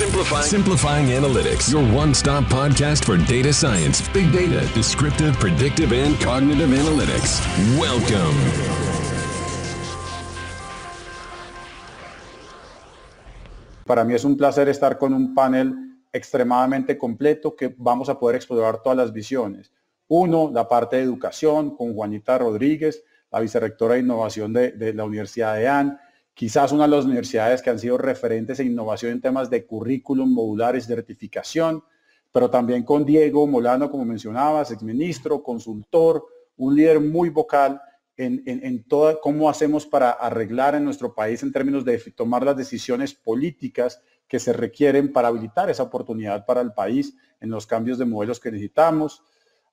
Simplifying. Simplifying Analytics, your one stop podcast for data science, big data, descriptive, predictive, and cognitive analytics. Welcome. Para mí es un placer estar con un panel extremadamente completo que vamos a poder explorar todas las visiones. Uno, la parte de educación con Juanita Rodríguez, la vicerrectora de innovación de, de la Universidad de AN, quizás una de las universidades que han sido referentes en innovación en temas de currículum, modulares, certificación, pero también con Diego Molano, como mencionabas, exministro, consultor, un líder muy vocal en, en, en todo cómo hacemos para arreglar en nuestro país en términos de tomar las decisiones políticas que se requieren para habilitar esa oportunidad para el país en los cambios de modelos que necesitamos.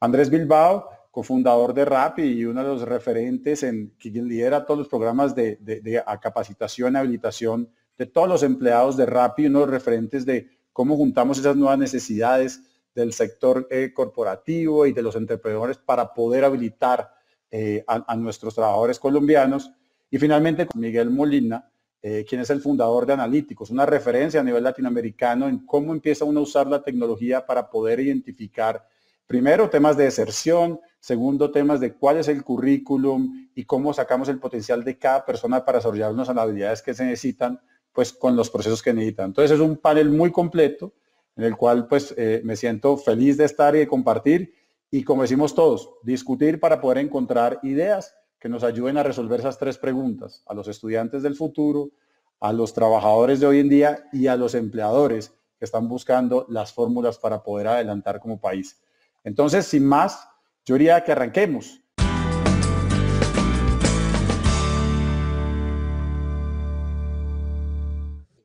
Andrés Bilbao, cofundador de RAPI y uno de los referentes en quien lidera todos los programas de, de, capacitación y habilitación de todos los empleados de RAPI, uno de los referentes de cómo juntamos esas nuevas necesidades del sector eh, corporativo y de los emprendedores para poder habilitar eh, a, nuestros trabajadores colombianos. Y finalmente Miguel Molina, eh, quien es el fundador de Analíticos, una referencia a nivel latinoamericano en cómo empieza uno a usar la tecnología para poder identificar Primero, temas de deserción. Segundo, temas de cuál es el currículum y cómo sacamos el potencial de cada persona para desarrollarnos a las habilidades que se necesitan, pues con los procesos que necesitan. Entonces es un panel muy completo en el cual pues eh, me siento feliz de estar y de compartir y como decimos todos, discutir para poder encontrar ideas que nos ayuden a resolver esas tres preguntas, a los estudiantes del futuro, a los trabajadores de hoy en día y a los empleadores que están buscando las fórmulas para poder adelantar como país. Entonces, sin más, yo diría que arranquemos.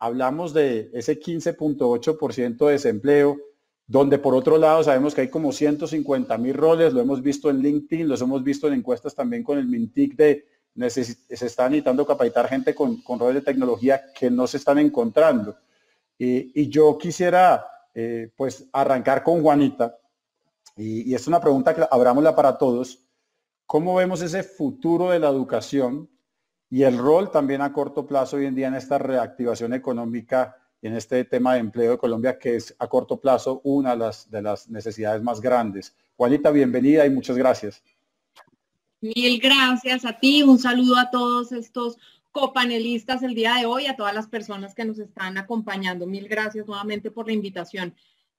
Hablamos de ese 15.8% de desempleo, donde por otro lado sabemos que hay como 150 mil roles, lo hemos visto en LinkedIn, los hemos visto en encuestas también con el Mintic de se está necesitando capacitar gente con, roles de tecnología que no se están encontrando. Y, yo quisiera eh, pues arrancar con Juanita, y, es una pregunta que abramosla para todos. ¿Cómo vemos ese futuro de la educación y el rol también a corto plazo hoy en día en esta reactivación económica y en este tema de empleo de Colombia, que es a corto plazo una de las, de las necesidades más grandes? Juanita, bienvenida y muchas gracias. Mil gracias a ti, un saludo a todos estos copanelistas el día de hoy, a todas las personas que nos están acompañando. Mil gracias nuevamente por la invitación.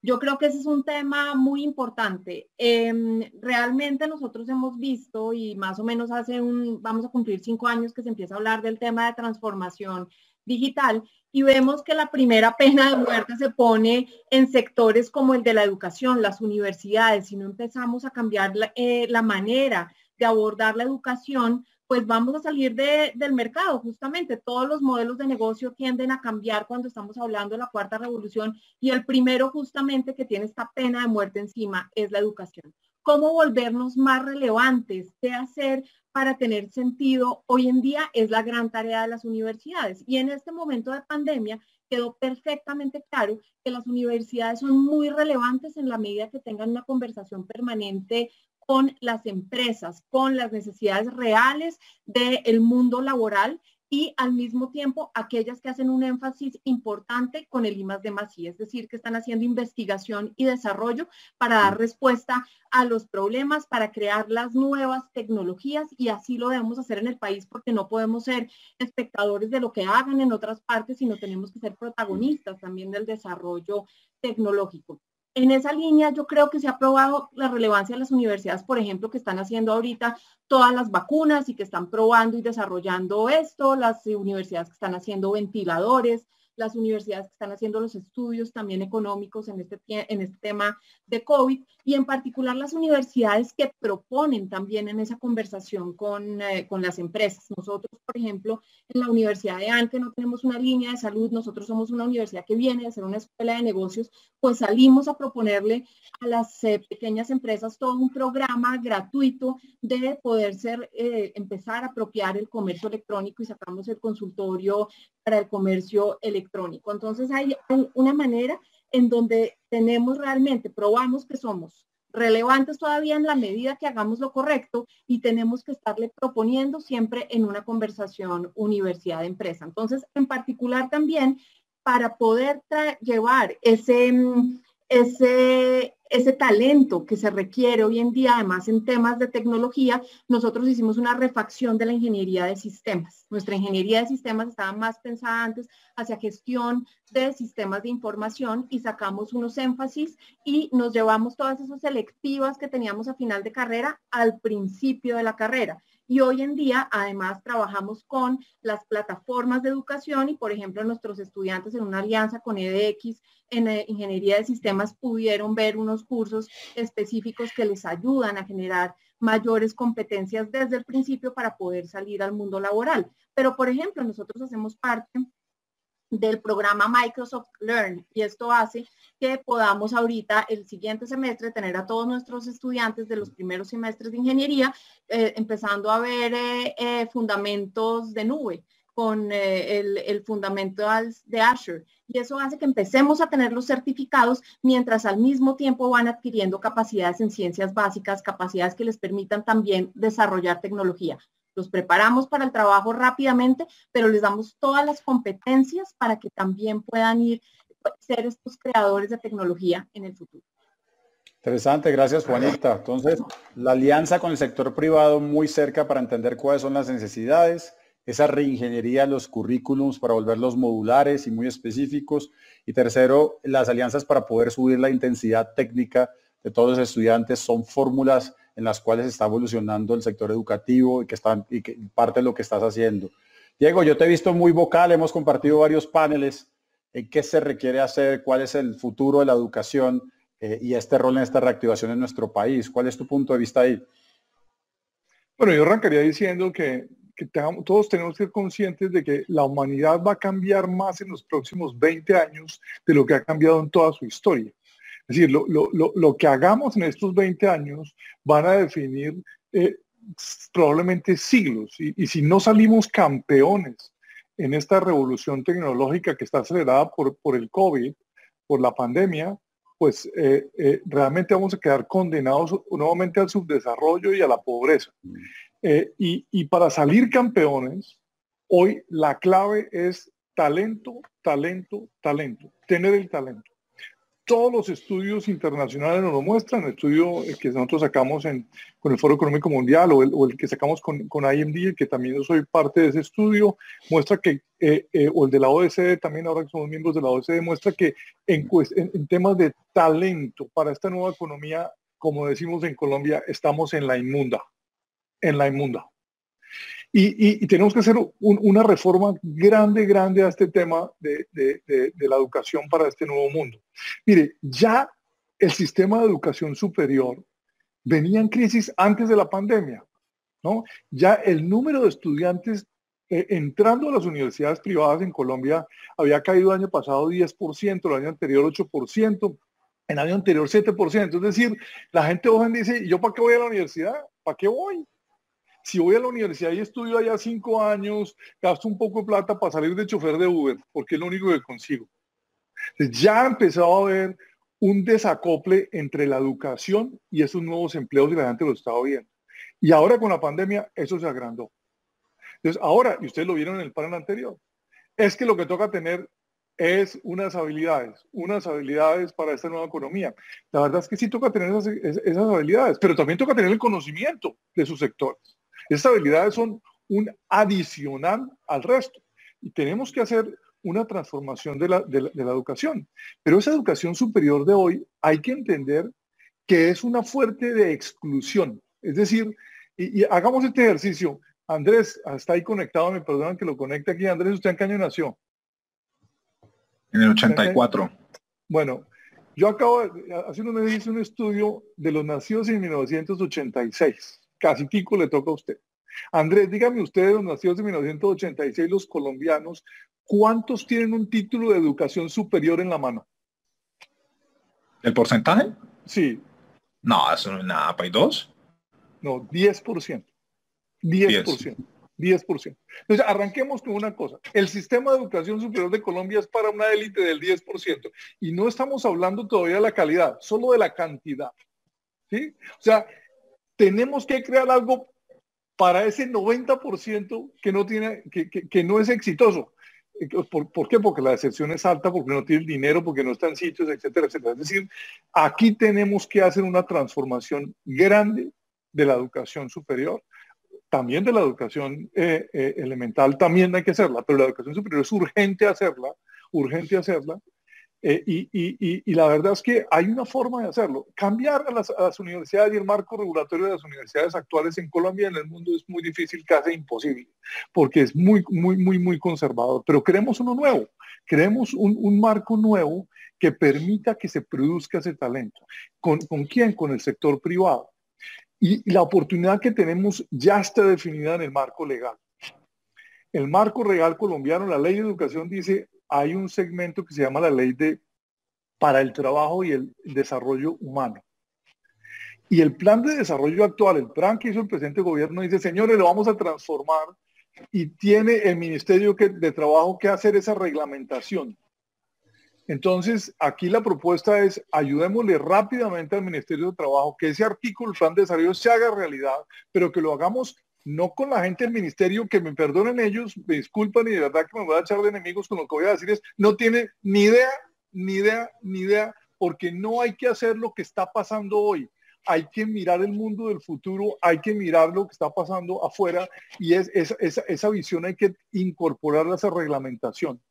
Yo creo que ese es un tema muy importante. Em, realmente nosotros hemos visto y más o menos hace un, vamos a cumplir cinco años que se empieza a hablar del tema de transformación digital y vemos que la primera pena de muerte se pone en sectores como el de la educación, las universidades. Si no empezamos a cambiar la, eh, la manera de abordar la educación, pues vamos a salir del mercado. Justamente todos los modelos de negocio tienden a cambiar cuando estamos hablando de la cuarta revolución y el primero justamente que tiene esta pena de muerte encima es la educación. ¿Cómo volvernos más relevantes? ¿Qué hacer para tener sentido? Hoy en día es la gran tarea de las universidades y en este momento de pandemia quedó perfectamente claro que las universidades son muy relevantes en la medida que tengan una conversación permanente con las empresas, con las necesidades reales del mundo laboral y al mismo tiempo aquellas que hacen un énfasis importante con el IMAS de Masí, es decir, que están haciendo investigación y desarrollo para dar respuesta a los problemas, para crear las nuevas tecnologías y así lo debemos hacer en el país porque no podemos ser espectadores de lo que hagan en otras partes, sino tenemos que ser protagonistas también del desarrollo tecnológico en esa línea yo creo que se ha probado la relevancia de las universidades, por ejemplo, que están haciendo ahorita todas las vacunas y que están probando y desarrollando esto, las universidades que están haciendo ventiladores, las universidades que están haciendo los estudios también económicos en este, en este tema de COVID y en particular las universidades que proponen también en esa conversación con, eh, con las empresas. Nosotros, por ejemplo, en la Universidad de ANCE no tenemos una línea de salud, nosotros somos una universidad que viene a ser una escuela de negocios, pues salimos a proponerle a las eh, pequeñas empresas todo un programa gratuito de poder ser, eh, empezar a apropiar el comercio electrónico y sacamos el consultorio para el comercio electrónico. Entonces hay una manera en donde tenemos realmente, probamos que somos relevantes todavía en la medida que hagamos lo correcto y tenemos que estarle proponiendo siempre en una conversación universidad-empresa. Entonces, en particular también para poder llevar ese, mm, ese, ese talento que se requiere hoy en día, además en temas de tecnología, nosotros hicimos una refacción de la ingeniería de sistemas. Nuestra ingeniería de sistemas estaba más pensada antes hacia gestión de sistemas de información y sacamos unos énfasis y nos llevamos todas esas selectivas que teníamos a final de carrera al principio de la carrera. Y hoy en día, además, trabajamos con las plataformas de educación y, por ejemplo, nuestros estudiantes en una alianza con EDX en eh, Ingeniería de Sistemas pudieron ver unos cursos específicos que les ayudan a generar mayores competencias desde el principio para poder salir al mundo laboral. Pero, por ejemplo, nosotros hacemos parte del programa Microsoft Learn. Y esto hace que podamos ahorita el siguiente semestre tener a todos nuestros estudiantes de los primeros semestres de ingeniería eh, empezando a ver eh, eh, fundamentos de nube con el, el fundamento de Azure. Y eso hace que empecemos a tener los certificados mientras al mismo tiempo van adquiriendo capacidades en ciencias básicas, capacidades que les permitan también desarrollar tecnología los preparamos para el trabajo rápidamente, pero les damos todas las competencias para que también puedan ir ser estos creadores de tecnología en el futuro. Interesante, gracias Juanita. Entonces, la alianza con el sector privado muy cerca para entender cuáles son las necesidades, esa reingeniería de los currículums para volverlos modulares y muy específicos. Y tercero, las alianzas para poder subir la intensidad técnica de todos los estudiantes son fórmulas en las cuales está evolucionando el sector educativo y que, están, y que parte de lo que estás haciendo. Diego, yo te he visto muy vocal, hemos compartido varios paneles en qué se requiere hacer, cuál es el futuro de la educación eh, y este rol en esta reactivación en nuestro país. ¿Cuál es tu punto de vista ahí? Bueno, yo arrancaría diciendo que, que todos tenemos que ser conscientes de que la humanidad va a cambiar más en los próximos 20 años de lo que ha cambiado en toda su historia. Es decir, lo, que hagamos en estos 20 años van a definir eh, probablemente siglos. Y, si no salimos campeones en esta revolución tecnológica que está acelerada por, por el COVID, por la pandemia, pues eh, eh, realmente vamos a quedar condenados nuevamente al subdesarrollo y a la pobreza. Mm. y, y para salir campeones, hoy la clave es talento, talento, talento, tener el talento todos los estudios internacionales nos lo muestran, el estudio que nosotros sacamos con el Foro Económico Mundial o el, que sacamos con, con, IMD, que también soy parte de ese estudio, muestra que, eh, eh, o el de la OECD también, ahora que somos miembros de la OECD, muestra que en, en temas de talento para esta nueva economía, como decimos en Colombia, estamos en la inmunda, en la inmunda. Y, tenemos que hacer una reforma grande, grande a este tema de, la educación para este nuevo mundo. Mire, ya el sistema de educación superior venía en crisis antes de la pandemia, ¿no? Ya el número de estudiantes eh, entrando a las universidades privadas en Colombia había caído el año pasado 10%, el año anterior 8%, el año anterior 7%. Es decir, la gente hoy dice, ¿yo para qué voy a la universidad? ¿Para qué voy? Si voy a la universidad y estudio allá cinco años, gasto un poco de plata para salir de chofer de Uber, porque es lo único que consigo. ya ha empezado a haber un desacople entre la educación y esos nuevos empleos y la gente lo estaba viendo. Y ahora con la pandemia eso se agrandó. Entonces ahora, y ustedes lo vieron en el panel anterior, es que lo que toca tener es unas habilidades, unas habilidades para esta nueva economía. La verdad es que sí toca tener esas, esas habilidades, pero también toca tener el conocimiento de sus sectores. Esas habilidades son un adicional al resto. Y tenemos que hacer una transformación de la, educación. Pero esa educación superior de hoy hay que entender que es una fuerte de exclusión. Es decir, y, hagamos este ejercicio. Andrés, está ahí conectado, me perdonan que lo conecte aquí. Andrés, ¿usted en qué año nació? En el 84. Bueno, yo acabo, hace unos meses hice un estudio de los nacidos en 1986 casi pico le toca a usted. Andrés, dígame ustedes, los nacidos en 1986, los colombianos, ¿cuántos tienen un título de educación superior en la mano? ¿El porcentaje? Sí. No, eso no es nada, ¿para dos? No, 10%. 10%. 10%. Entonces, arranquemos con una cosa. El sistema de educación superior de Colombia es para una élite del 10%. Y no estamos hablando todavía de la calidad, solo de la cantidad. ¿Sí? O sea, tenemos que crear algo para ese 90% que no, tiene, que, no es exitoso. ¿Por, qué? Porque la decepción es alta, porque no tiene dinero, porque no está en sitios, etcétera, etcétera. Es decir, aquí tenemos que hacer una transformación grande de la educación superior, también de la educación eh, eh, elemental, también hay que hacerla, pero la educación superior es urgente hacerla, urgente hacerla, eh, y, la verdad es que hay una forma de hacerlo. Cambiar a las, universidades y el marco regulatorio de las universidades actuales en Colombia y en el mundo es muy difícil, casi imposible, porque es muy, muy, muy, muy conservador. Pero queremos uno nuevo, queremos un, marco nuevo que permita que se produzca ese talento. ¿Con, ¿Con quién? Con el sector privado. Y la oportunidad que tenemos ya está definida en el marco legal. El marco legal colombiano, la ley de educación dice hay un segmento que se llama la ley de para el trabajo y el desarrollo humano. Y el plan de desarrollo actual, el plan que hizo el presidente gobierno, dice, señores, lo vamos a transformar y tiene el Ministerio de Trabajo que hacer esa reglamentación. Entonces, aquí la propuesta es ayudémosle rápidamente al Ministerio de Trabajo que ese artículo, el plan de desarrollo, se haga realidad, pero que lo hagamos no con la gente del ministerio, que me perdonen ellos, me disculpan y de verdad que me voy a echar de enemigos con lo que voy a decir es, no tiene ni idea, ni idea, ni idea, porque no hay que hacer lo que está pasando hoy. Hay que mirar el mundo del futuro, hay que mirar lo que está pasando afuera y es, esa visión hay que incorporarla a esa reglamentación.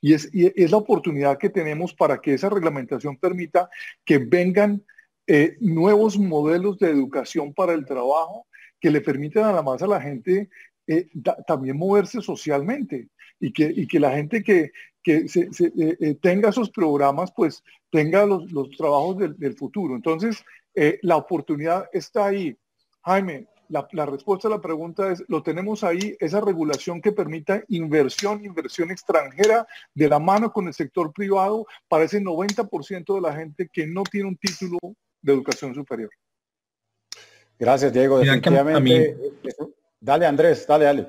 Y es, la oportunidad que tenemos para que esa reglamentación permita que vengan eh, nuevos modelos de educación para el trabajo, que le permitan a la más a la gente eh, también moverse socialmente y que, que la gente que, eh, eh, tenga esos programas, pues tenga los, trabajos del, futuro. Entonces, la oportunidad está ahí. Jaime, la, la, respuesta a la pregunta es, lo tenemos ahí, esa regulación que permita inversión, inversión extranjera de la mano con el sector privado para ese 90% de la gente que no tiene un título de educación superior. Gracias, Diego. Definitivamente. Dale, Andrés, dale, dale.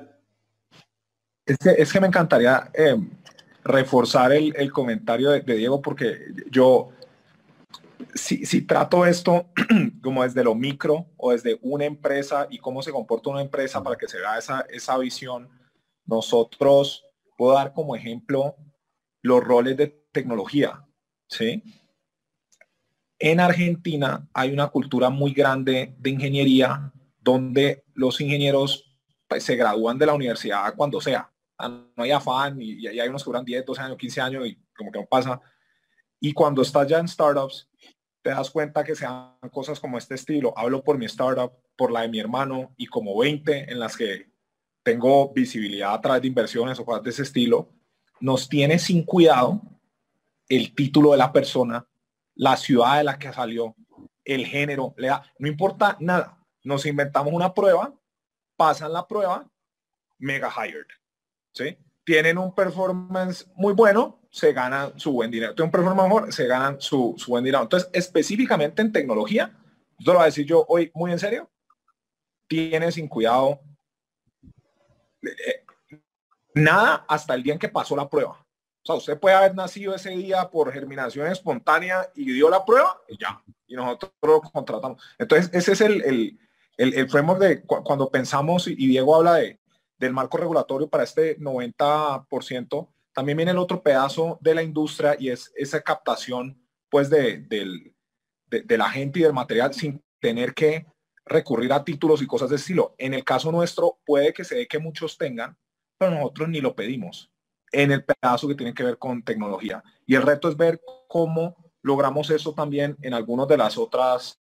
Es que, me encantaría eh, reforzar el, comentario de, Diego porque yo, si, si trato esto como desde lo micro o desde una empresa y cómo se comporta una empresa para que se vea esa, esa visión, nosotros puedo dar como ejemplo los roles de tecnología, ¿sí? En Argentina hay una cultura muy grande de ingeniería donde los ingenieros pues, se gradúan de la universidad cuando sea. Ah, no hay afán y, hay unos que duran 10, 12 años, 15 años y como que no pasa. Y cuando estás ya en startups, te das cuenta que sean cosas como este estilo. Hablo por mi startup, por la de mi hermano y como 20 en las que tengo visibilidad a través de inversiones o cosas de ese estilo. Nos tiene sin cuidado el título de la persona la ciudad de la que salió, el género, le da, no importa nada. Nos inventamos una prueba, pasan la prueba, mega hired. ¿sí? Tienen un performance muy bueno, se ganan su buen dinero. Tienen un performance mejor, se ganan su, buen dinero. Entonces, específicamente en tecnología, esto lo voy a decir yo hoy muy en serio, tiene sin cuidado eh, nada hasta el día en que pasó la prueba sea, usted puede haber nacido ese día por germinación espontánea y dio la prueba y ya. Y nosotros lo contratamos. Entonces, ese es el, el, el, framework de cuando pensamos, y Diego habla de, del marco regulatorio para este 90%, también viene el otro pedazo de la industria y es esa captación pues de, del, de, la gente y del material sin tener que recurrir a títulos y cosas de estilo. En el caso nuestro puede que se dé que muchos tengan, pero nosotros ni lo pedimos en el pedazo que tiene que ver con tecnología. Y el reto es ver cómo logramos eso también en algunas de las otras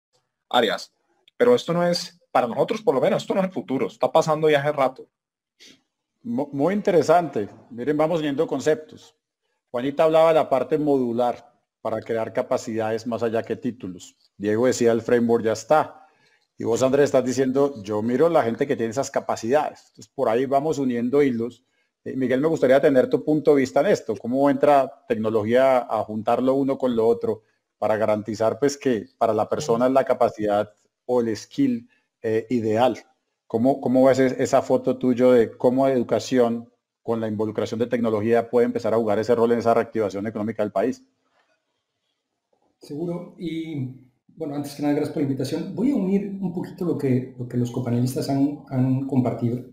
áreas. Pero esto no es, para nosotros por lo menos, esto no es el futuro, está pasando ya hace rato. Muy interesante. Miren, vamos viendo conceptos. Juanita hablaba de la parte modular para crear capacidades más allá que títulos. Diego decía el framework ya está. Y vos, Andrés, estás diciendo, yo miro la gente que tiene esas capacidades. Entonces, por ahí vamos uniendo hilos Miguel, me gustaría tener tu punto de vista en esto. ¿Cómo entra tecnología a juntarlo uno con lo otro para garantizar pues que para la persona la capacidad o el skill eh, ideal? ¿Cómo, ¿Cómo ves esa foto tuyo de cómo educación con la involucración de tecnología puede empezar a jugar ese rol en esa reactivación económica del país? Seguro. Y bueno, antes que nada, gracias por la invitación. Voy a unir un poquito lo que, lo que los copanelistas han compartido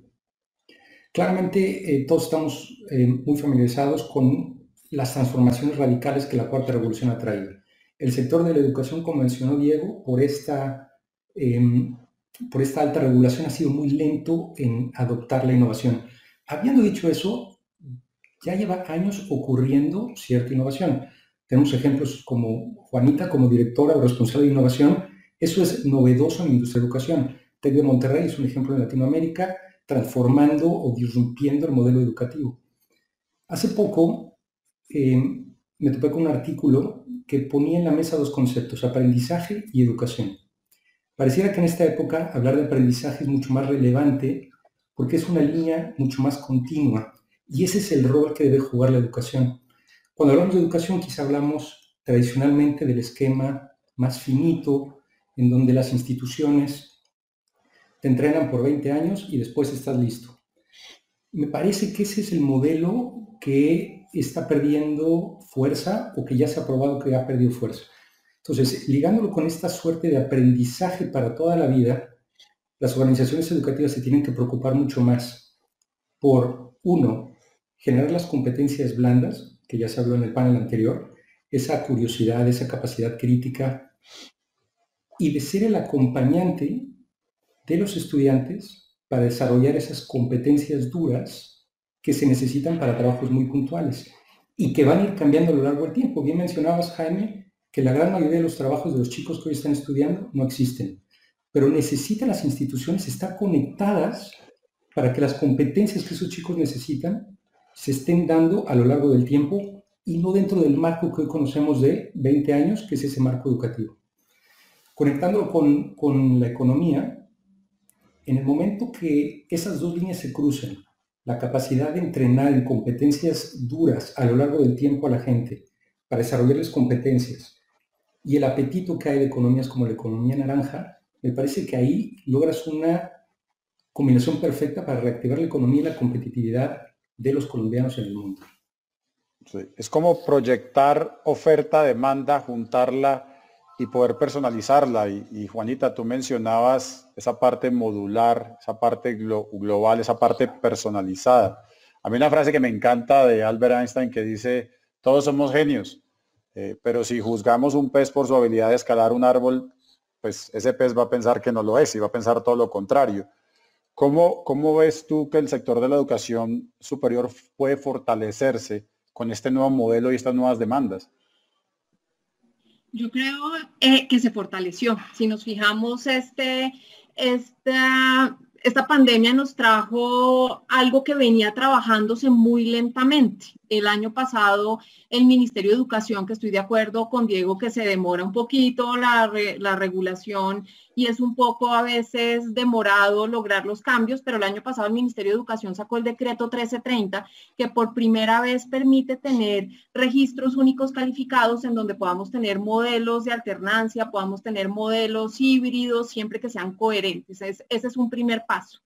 Claramente eh, todos estamos eh, muy familiarizados con las transformaciones radicales que la cuarta revolución ha traído. El sector de la educación, como mencionó Diego, por esta, em, por esta alta regulación ha sido muy lento en adoptar la innovación. Habiendo dicho eso, ya lleva años ocurriendo cierta innovación. Tenemos ejemplos como Juanita, como directora o responsable de innovación. Eso es novedoso en la industria de educación. TEC de Monterrey es un ejemplo en Latinoamérica, transformando o disrumpiendo el modelo educativo. Hace poco eh, me topé con un artículo que ponía en la mesa dos conceptos, aprendizaje y educación. Pareciera que en esta época hablar de aprendizaje es mucho más relevante porque es una línea mucho más continua y ese es el rol que debe jugar la educación. Cuando hablamos de educación quizá hablamos tradicionalmente del esquema más finito en donde las instituciones te entrenan por 20 años y después estás listo. Me parece que ese es el modelo que está perdiendo fuerza o que ya se ha probado que ha perdido fuerza. Entonces, ligándolo con esta suerte de aprendizaje para toda la vida, las organizaciones educativas se tienen que preocupar mucho más por, uno, generar las competencias blandas, que ya se habló en el panel anterior, esa curiosidad, esa capacidad crítica, y de ser el acompañante de los estudiantes para desarrollar esas competencias duras que se necesitan para trabajos muy puntuales y que van a ir cambiando a lo largo del tiempo. Bien mencionabas, Jaime, que la gran mayoría de los trabajos de los chicos que hoy están estudiando no existen, pero necesitan las instituciones estar conectadas para que las competencias que esos chicos necesitan se estén dando a lo largo del tiempo y no dentro del marco que hoy conocemos de 20 años, que es ese marco educativo. Conectándolo con, con la economía, en el momento que esas dos líneas se crucen, la capacidad de entrenar en competencias duras a lo largo del tiempo a la gente para desarrollarles competencias y el apetito que hay de economías como la economía naranja, me parece que ahí logras una combinación perfecta para reactivar la economía y la competitividad de los colombianos en el mundo. Es como proyectar oferta, demanda, juntarla y poder personalizarla. Y, Juanita, tú mencionabas esa parte modular, esa parte global, esa parte personalizada. A mí una frase que me encanta de Albert Einstein que dice, todos somos genios, eh, pero si juzgamos un pez por su habilidad de escalar un árbol, pues ese pez va a pensar que no lo es y va a pensar todo lo contrario. ¿Cómo, cómo ves tú que el sector de la educación superior puede fortalecerse con este nuevo modelo y estas nuevas demandas? Yo creo eh, que se fortaleció. Si nos fijamos, este, esta, esta pandemia nos trajo algo que venía trabajándose muy lentamente. El año pasado el Ministerio de Educación, que estoy de acuerdo con Diego, que se demora un poquito la, la, regulación y es un poco a veces demorado lograr los cambios, pero el año pasado el Ministerio de Educación sacó el decreto 1330, que por primera vez permite tener registros únicos calificados en donde podamos tener modelos de alternancia, podamos tener modelos híbridos, siempre que sean coherentes. ese es un primer paso.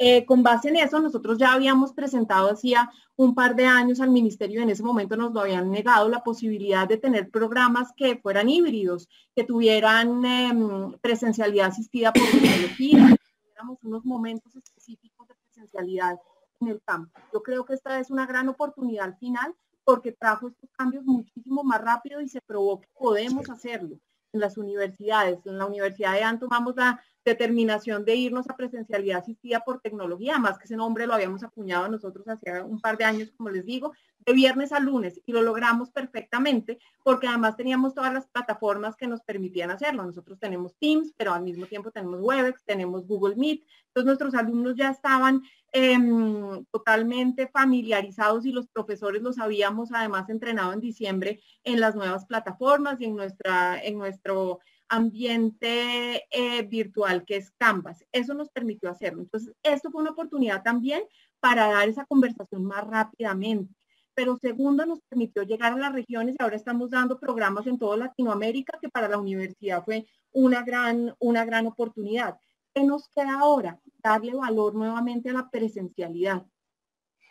Eh, con base en eso, nosotros ya habíamos presentado hacía un par de años al ministerio, en ese momento nos lo habían negado la posibilidad de tener programas que fueran híbridos, que tuvieran em, presencialidad asistida por tecnología, que tuviéramos unos momentos específicos de presencialidad en el campo. Yo creo que esta es una gran oportunidad al final porque trajo estos cambios muchísimo más rápido y se probó que podemos hacerlo en las universidades. En la Universidad de Anto tomamos la determinación de irnos a presencialidad asistida por tecnología, más que ese nombre lo habíamos acuñado nosotros hace un par de años, como les digo, de viernes a lunes y lo logramos perfectamente porque además teníamos todas las plataformas que nos permitían hacerlo. Nosotros tenemos Teams, pero al mismo tiempo tenemos Webex, tenemos Google Meet. Entonces nuestros alumnos ya estaban em, totalmente familiarizados y los profesores los habíamos además entrenado en diciembre en las nuevas plataformas y en, nuestra, en nuestro ambiente eh, virtual que es Canvas. Eso nos permitió hacerlo. Entonces, esto fue una oportunidad también para dar esa conversación más rápidamente. Pero segundo, nos permitió llegar a las regiones y ahora estamos dando programas en toda Latinoamérica que para la universidad fue una gran, una gran oportunidad. ¿Qué nos queda ahora? Darle valor nuevamente a la presencialidad.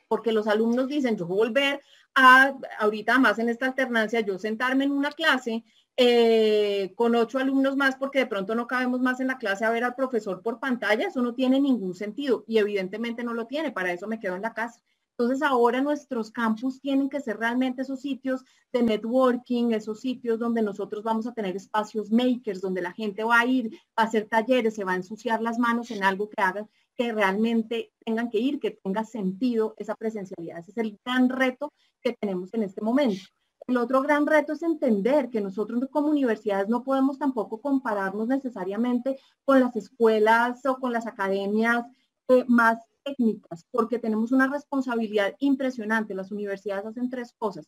Porque los alumnos dicen, yo voy a volver a, ahorita más en esta alternancia, yo sentarme en una clase eh, con ocho alumnos más porque de pronto no cabemos más en la clase a ver al profesor por pantalla, eso no tiene ningún sentido y evidentemente no lo tiene, para eso me quedo en la casa. Entonces ahora nuestros campus tienen que ser realmente esos sitios de networking, esos sitios donde nosotros vamos a tener espacios makers, donde la gente va a ir, a hacer talleres, se va a ensuciar las manos en algo que haga que realmente tengan que ir, que tenga sentido esa presencialidad. Ese es el gran reto que tenemos en este momento. El otro gran reto es entender que nosotros como universidades no podemos tampoco compararnos necesariamente con las escuelas o con las academias eh, más porque tenemos una responsabilidad impresionante. Las universidades hacen tres cosas.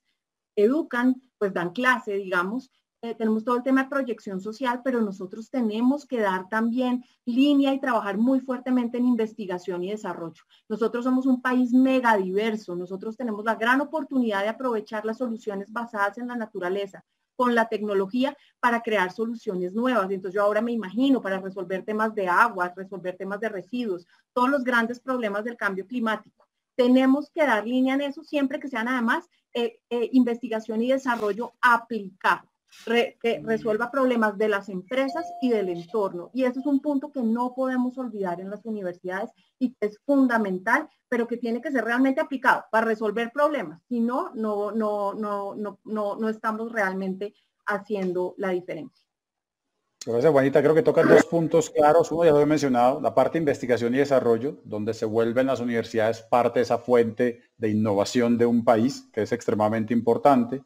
Educan, pues dan clase, digamos, eh, tenemos todo el tema de proyección social, pero nosotros tenemos que dar también línea y trabajar muy fuertemente en investigación y desarrollo. Nosotros somos un país mega diverso, nosotros tenemos la gran oportunidad de aprovechar las soluciones basadas en la naturaleza con la tecnología para crear soluciones nuevas. Entonces yo ahora me imagino para resolver temas de agua, resolver temas de residuos, todos los grandes problemas del cambio climático. Tenemos que dar línea en eso siempre que sean además eh, eh, investigación y desarrollo aplicado que resuelva problemas de las empresas y del entorno. Y eso es un punto que no podemos olvidar en las universidades y que es fundamental, pero que tiene que ser realmente aplicado para resolver problemas. Si no, no, no, no, no, no, no estamos realmente haciendo la diferencia. Gracias, Juanita. Creo que tocan dos puntos claros. Uno ya lo he mencionado, la parte de investigación y desarrollo, donde se vuelven las universidades parte de esa fuente de innovación de un país, que es extremadamente importante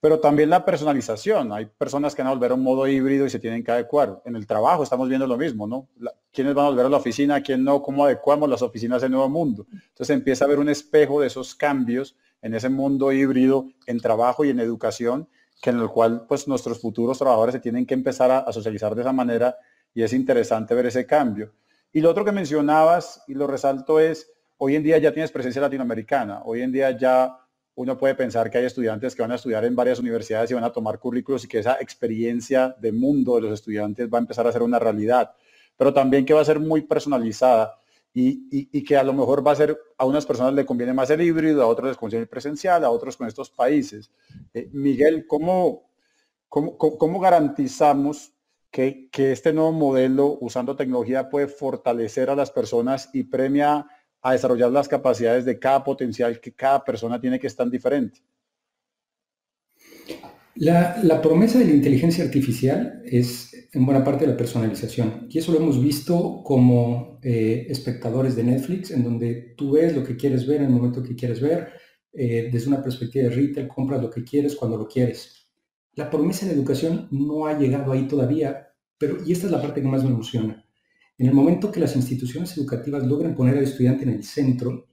pero también la personalización. Hay personas que van a volver a un modo híbrido y se tienen que adecuar. En el trabajo estamos viendo lo mismo, ¿no? ¿Quiénes van a volver a la oficina? ¿Quién no? ¿Cómo adecuamos las oficinas del nuevo mundo? Entonces empieza a haber un espejo de esos cambios en ese mundo híbrido en trabajo y en educación, que en el cual pues nuestros futuros trabajadores se tienen que empezar a socializar de esa manera y es interesante ver ese cambio. Y lo otro que mencionabas y lo resalto es, hoy en día ya tienes presencia latinoamericana, hoy en día ya uno puede pensar que hay estudiantes que van a estudiar en varias universidades y van a tomar currículos y que esa experiencia de mundo de los estudiantes va a empezar a ser una realidad, pero también que va a ser muy personalizada y, que a lo mejor va a ser, a unas personas le conviene más el híbrido, a otros les conviene el presencial, a otros con estos países. Eh, Miguel, ¿cómo, cómo, garantizamos que, que este nuevo modelo usando tecnología puede fortalecer a las personas y premia a desarrollar las capacidades de cada potencial que cada persona tiene que estar diferente. La, promesa de la inteligencia artificial es en buena parte la personalización. Y eso lo hemos visto como eh, espectadores de Netflix, en donde tú ves lo que quieres ver en el momento que quieres ver. Eh, desde una perspectiva de retail, compras lo que quieres cuando lo quieres. La promesa de la educación no ha llegado ahí todavía, pero y esta es la parte que más me emociona. En el momento que las instituciones educativas logren poner al estudiante en el centro,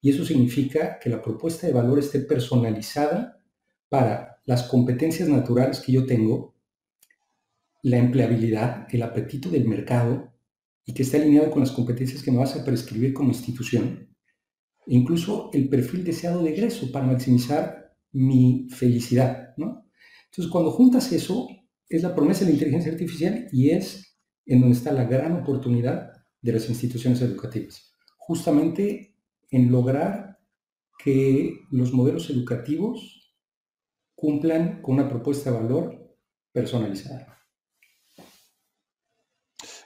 y eso significa que la propuesta de valor esté personalizada para las competencias naturales que yo tengo, la empleabilidad, el apetito del mercado, y que esté alineado con las competencias que me vas a prescribir como institución, e incluso el perfil deseado de egreso para maximizar mi felicidad. Entonces, cuando juntas eso, es la promesa de la inteligencia artificial y es en donde está la gran oportunidad de las instituciones educativas, justamente en lograr que los modelos educativos cumplan con una propuesta de valor personalizada.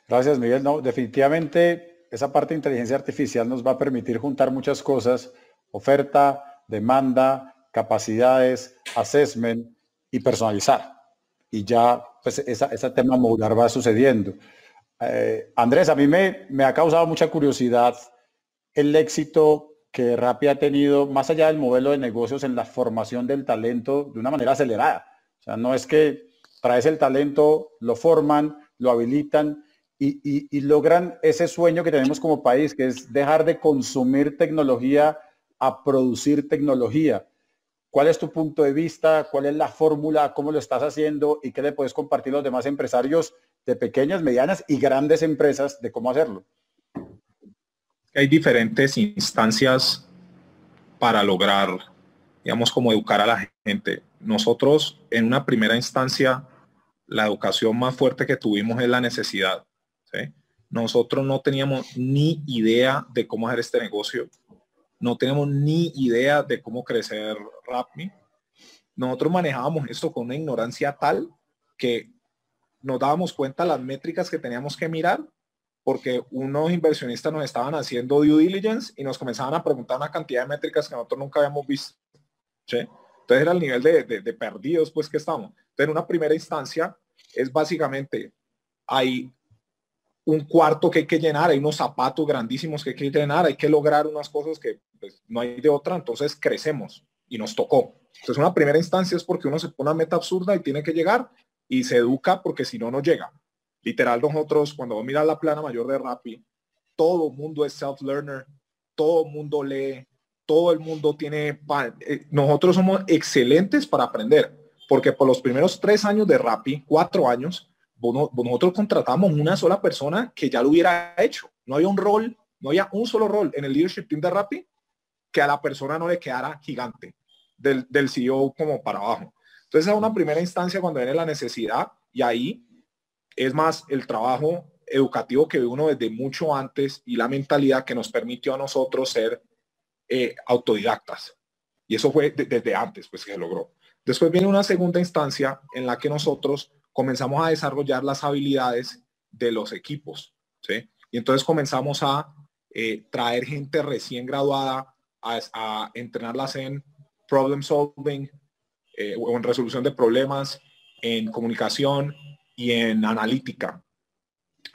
Gracias, Miguel. No, definitivamente esa parte de inteligencia artificial nos va a permitir juntar muchas cosas, oferta, demanda, capacidades, assessment y personalizar. Y ya pues ese tema modular va sucediendo. Eh, Andrés, a mí me, ha causado mucha curiosidad el éxito que Rappi ha tenido, más allá del modelo de negocios, en la formación del talento de una manera acelerada. O sea, no es que traes el talento, lo forman, lo habilitan y logran ese sueño que tenemos como país, que es dejar de consumir tecnología a producir tecnología. ¿Cuál es tu punto de vista? ¿Cuál es la fórmula? ¿Cómo lo estás haciendo? ¿Y qué le puedes compartir a los demás empresarios de pequeñas, medianas y grandes empresas de cómo hacerlo? Hay diferentes instancias para lograr, digamos, como educar a la gente. Nosotros, en una primera instancia, la educación más fuerte que tuvimos es la necesidad. Nosotros no teníamos ni idea de cómo hacer este negocio no tenemos ni idea de cómo crecer Rapmi. Nosotros manejábamos esto con una ignorancia tal que nos dábamos cuenta las métricas que teníamos que mirar porque unos inversionistas nos estaban haciendo due diligence y nos comenzaban a preguntar una cantidad de métricas que nosotros nunca habíamos visto. Entonces era el nivel de, de, perdidos pues que estamos. Entonces en una primera instancia es básicamente hay un cuarto que hay que llenar, hay unos zapatos grandísimos que hay que llenar, hay que lograr unas cosas que pues, no hay de otra, entonces crecemos y nos tocó. Entonces una primera instancia es porque uno se pone una meta absurda y tiene que llegar y se educa porque si no, no llega. Literal, nosotros, cuando miras la plana mayor de Rappi, todo el mundo es self-learner, todo el mundo lee, todo el mundo tiene... Eh, nosotros somos excelentes para aprender, porque por los primeros tres años de Rappi, cuatro años, nosotros contratamos una sola persona que ya lo hubiera hecho. No había un rol, no había un solo rol en el leadership team de Rappi que a la persona no le quedara gigante del, del CEO como para abajo. Entonces, es una primera instancia cuando viene la necesidad y ahí es más el trabajo educativo que uno desde mucho antes y la mentalidad que nos permitió a nosotros ser eh, autodidactas. Y eso fue desde antes, pues que se logró. Después viene una segunda instancia en la que nosotros comenzamos a desarrollar las habilidades de los equipos, ¿sí? Y entonces comenzamos a eh, traer gente recién graduada, a, entrenarlas en problem solving eh, o en resolución de problemas, en comunicación, y en analítica,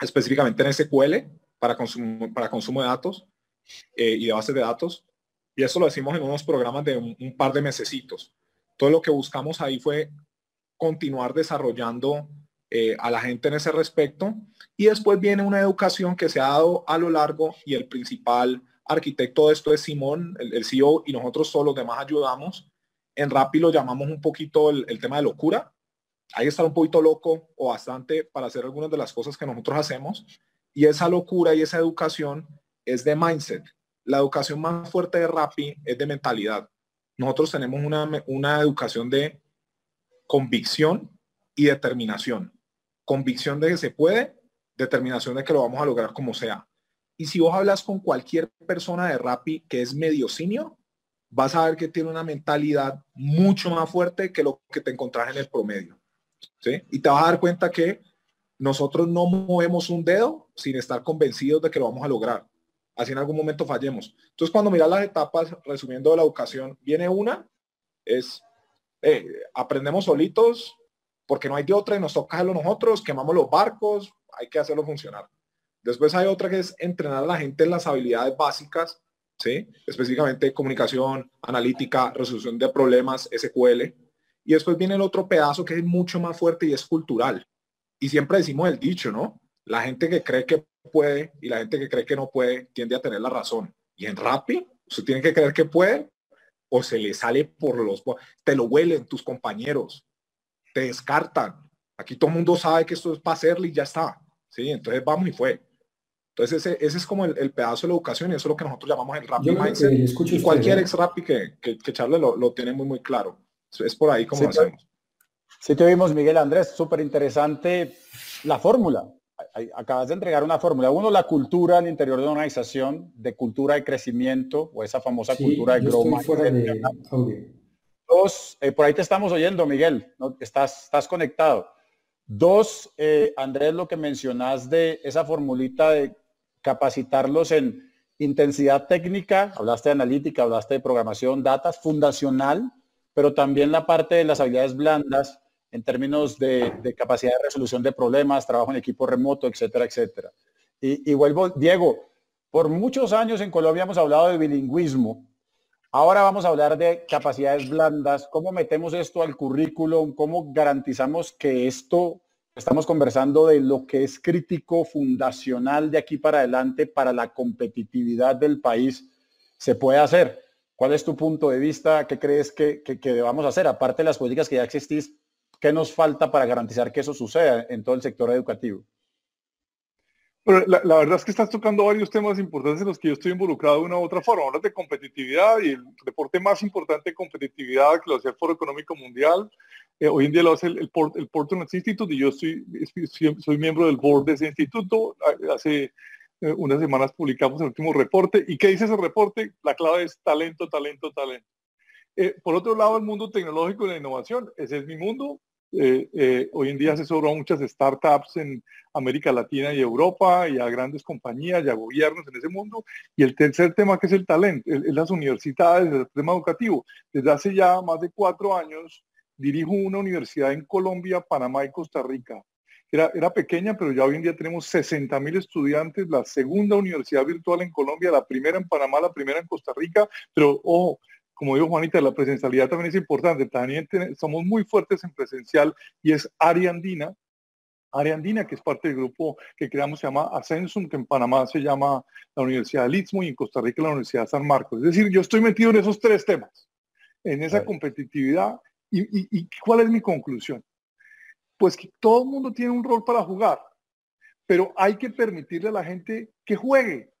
específicamente en SQL para consumo, para consumo de datos eh, y de bases de datos. Y eso lo decimos en unos programas de un, par de mesecitos. Todo lo que buscamos ahí fue continuar desarrollando eh, a la gente en ese respecto. Y después viene una educación que se ha dado a lo largo y el principal arquitecto de esto es Simón, el, CEO, y nosotros todos los demás ayudamos. En Rappi lo llamamos un poquito el tema de locura, hay que estar un poquito loco o bastante para hacer algunas de las cosas que nosotros hacemos. Y esa locura y esa educación es de mindset. La educación más fuerte de Rappi es de mentalidad. Nosotros tenemos una, una educación de convicción y determinación. Convicción de que se puede, determinación de que lo vamos a lograr como sea. Y si vos hablas con cualquier persona de Rappi que es medio senior, vas a ver que tiene una mentalidad mucho más fuerte que lo que te encontrás en el promedio. Y te vas a dar cuenta que nosotros no movemos un dedo sin estar convencidos de que lo vamos a lograr. Así en algún momento fallemos. Entonces, cuando miras las etapas, resumiendo la educación, viene una, es eh, aprendemos solitos porque no hay de otra y nos toca hacerlo nosotros, quemamos los barcos, hay que hacerlo funcionar. Después hay otra que es entrenar a la gente en las habilidades básicas, ¿sí? específicamente comunicación, analítica, resolución de problemas, SQL. Y después viene el otro pedazo que es mucho más fuerte y es cultural. Y siempre decimos el dicho, ¿no? La gente que cree que puede y la gente que cree que no puede tiende a tener la razón. Y en Rappi, usted tiene que creer que puede o se le sale por los... Te lo huelen tus compañeros, te descartan. Aquí todo el mundo sabe que esto es para hacerle y ya está. ¿sí? Entonces vamos y fue. Entonces ese, ese es como el, pedazo de la educación y eso es lo que nosotros llamamos el Rappi Mindset. Y cualquier ex Rappi que, que, que lo, lo tiene muy, muy claro. Es por ahí como sí, hacemos. Sí, te vimos, Miguel Andrés, súper interesante la fórmula. Acabas de entregar una fórmula. Uno, la cultura al interior de una organización, de cultura de crecimiento, o esa famosa cultura de growth. Dos, eh, por ahí te estamos oyendo, Miguel, ¿no? estás, estás conectado. Dos, eh, Andrés, lo que mencionas de esa formulita de capacitarlos en intensidad técnica, hablaste de analítica, hablaste de programación, datas, fundacional, pero también la parte de las habilidades blandas en términos de, capacidad de resolución de problemas, trabajo en equipo remoto, etcétera, etcétera. Y, vuelvo, Diego, por muchos años en Colombia hemos hablado de bilingüismo. Ahora vamos a hablar de capacidades blandas. ¿Cómo metemos esto al currículum? ¿Cómo garantizamos que esto, estamos conversando de lo que es crítico, fundacional de aquí para adelante para la competitividad del país, se puede hacer? ¿Cuál es tu punto de vista? ¿Qué crees que, debamos hacer? Aparte de las políticas que ya existís, ¿qué nos falta para garantizar que eso suceda en todo el sector educativo? Bueno, la, verdad es que estás tocando varios temas importantes en los que yo estoy involucrado de una u otra forma. Hablas de competitividad y el deporte más importante de competitividad que lo hace el Foro Económico Mundial. Eh, hoy en día lo hace el, el, Port, el Portland Institute y yo soy, soy miembro del board de ese instituto. Hace eh, unas semanas publicamos el último reporte. ¿Y qué dice ese reporte? La clave es talento, talento, talento. Eh, por otro lado, el mundo tecnológico y la innovación, ese es mi mundo. eh, eh, hoy en día asesoró a muchas startups en América Latina y Europa y a grandes compañías y a gobiernos en ese mundo. Y el tercer tema que es el talento, es las universidades, el tema educativo. Desde hace ya más de cuatro años dirijo una universidad en Colombia, Panamá y Costa Rica. Era, era pequeña, pero ya hoy en día tenemos 60 mil estudiantes, la segunda universidad virtual en Colombia, la primera en Panamá, la primera en Costa Rica, pero ojo, como dijo Juanita, la presencialidad también es importante. También somos muy fuertes en presencial y es área andina. Área andina, que es parte del grupo que creamos, se llama Ascensum, que en Panamá se llama la Universidad del Istmo y en Costa Rica la Universidad de San Marcos. Es decir, yo estoy metido en esos tres temas, en esa competitividad. ¿Y, cuál es mi conclusión? Pues que todo el mundo tiene un rol para jugar, pero hay que permitirle a la gente que juegue,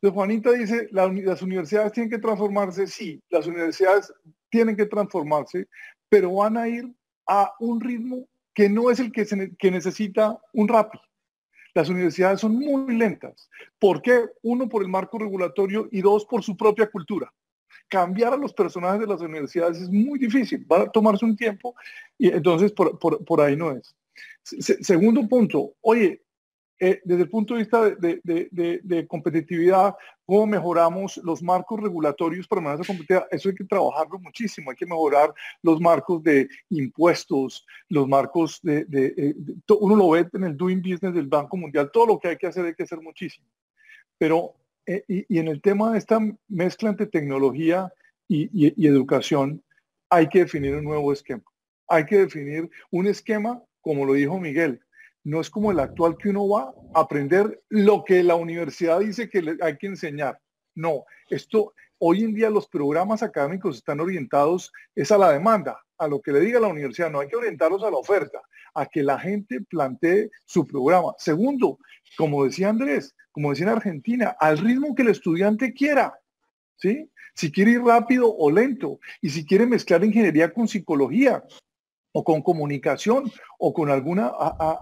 entonces, Juanita dice, las universidades tienen que transformarse, sí, las universidades tienen que transformarse, pero van a ir a un ritmo que no es el que, que necesita un rápido. Las universidades son muy lentas. ¿Por qué? Uno, por el marco regulatorio y dos, por su propia cultura. Cambiar a los personajes de las universidades es muy difícil, va a tomarse un tiempo y entonces por, ahí no es. segundo punto, oye, eh, desde el punto de vista de, competitividad, cómo mejoramos los marcos regulatorios para mejorar esa competitividad, eso hay que trabajarlo muchísimo, hay que mejorar los marcos de impuestos, los marcos de, eh, uno lo ve en el doing business del Banco Mundial, todo lo que hay que hacer hay que hacer muchísimo. Pero, eh, y, en el tema de esta mezcla entre tecnología y educación, hay que definir un nuevo esquema. Hay que definir un esquema, como lo dijo Miguel, no es como el actual que uno va a aprender lo que la universidad dice que hay que enseñar. No, esto hoy en día los programas académicos están orientados es a la demanda, a lo que le diga la universidad, no hay que orientarlos a la oferta, a que la gente plantee su programa. Segundo, como decía Andrés, como decía en Argentina, al ritmo que el estudiante quiera. ¿Sí? Si quiere ir rápido o lento, y si quiere mezclar ingeniería con psicología, o con comunicación o con alguna